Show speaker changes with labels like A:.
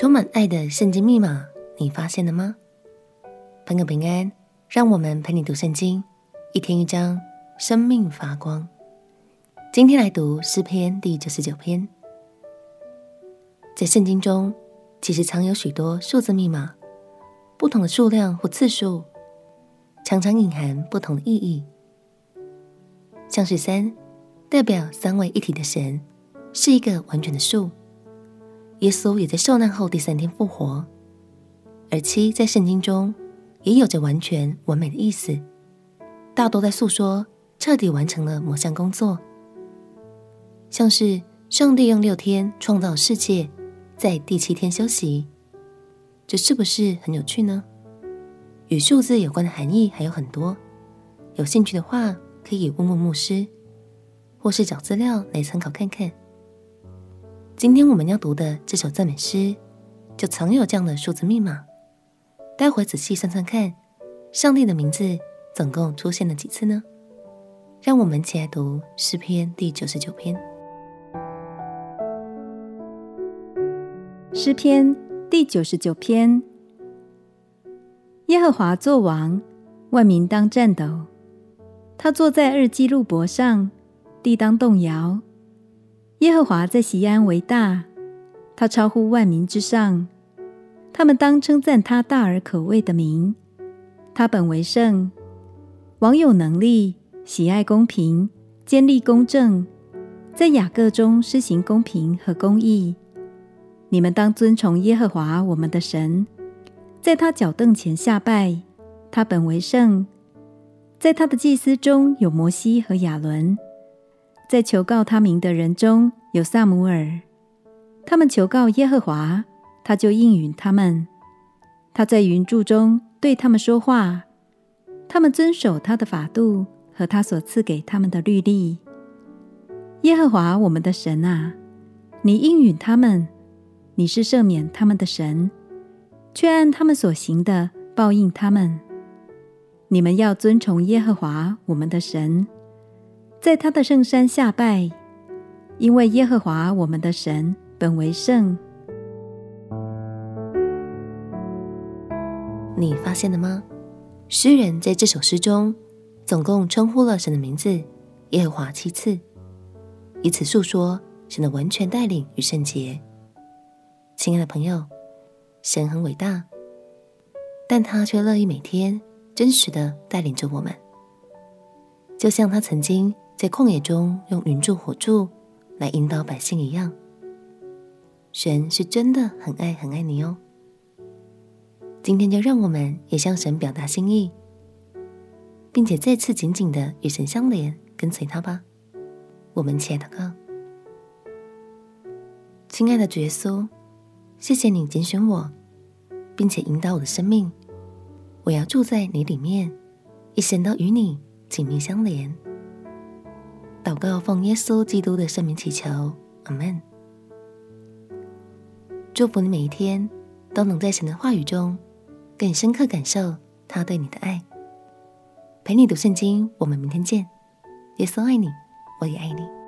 A: 充满爱的圣经密码，你发现了吗？朋友平安，让我们陪你读圣经，一天一章，生命发光。今天来读诗篇第九十九篇。在圣经中，其实藏有许多数字密码，不同的数量或次数，常常隐含不同的意义。像是三，代表三位一体的神，是一个完全的数。耶稣也在受难后第三天复活，而七在圣经中也有着完全完美的意思，大多在诉说彻底完成了某项工作，像是上帝用六天创造世界，在第七天休息，这是不是很有趣呢？与数字有关的含义还有很多，有兴趣的话可以问问牧师，或是找资料来参考看看。今天我们要读的这首赞美诗，就藏有这样的数字密码。待会仔细算算看，上帝的名字总共出现了几次呢？让我们一起来读诗篇第九十九篇。
B: 诗篇第九十九篇：耶和华作王，万民当战斗；他坐在日基路伯上，地当动摇。耶和华在西安为大，他超乎万民之上。他们当称赞他大而可畏的名。他本为圣，王有能力，喜爱公平，坚立公正，在雅各中施行公平和公义。你们当尊崇耶和华我们的神，在他脚凳前下拜。他本为圣，在他的祭司中有摩西和亚伦。在求告他名的人中有撒母耳，他们求告耶和华，他就应允他们。他在云柱中对他们说话，他们遵守他的法度和他所赐给他们的律例。耶和华我们的神啊，你应允他们，你是赦免他们的神，却按他们所行的报应他们。你们要尊崇耶和华我们的神。在他的圣山下拜，因为耶和华我们的神本为圣。
A: 你发现了吗？诗人在这首诗中总共称呼了神的名字耶和华七次，以此诉说神的完全带领与圣洁。亲爱的朋友，神很伟大，但他却乐意每天真实的带领着我们，就像他曾经。在旷野中用云柱火柱来引导百姓一样，神是真的很爱很爱你哦。今天就让我们也向神表达心意，并且再次紧紧的与神相连，跟随他吧。我们起来祷告。亲爱的主耶稣，谢谢你拣选我，并且引导我的生命。我要住在你里面，一生都与你紧密相连。祷告，奉耶稣基督的圣名祈求，阿门。祝福你每一天都能在神的话语中更深刻感受他对你的爱。陪你读圣经，我们明天见。耶稣爱你，我也爱你。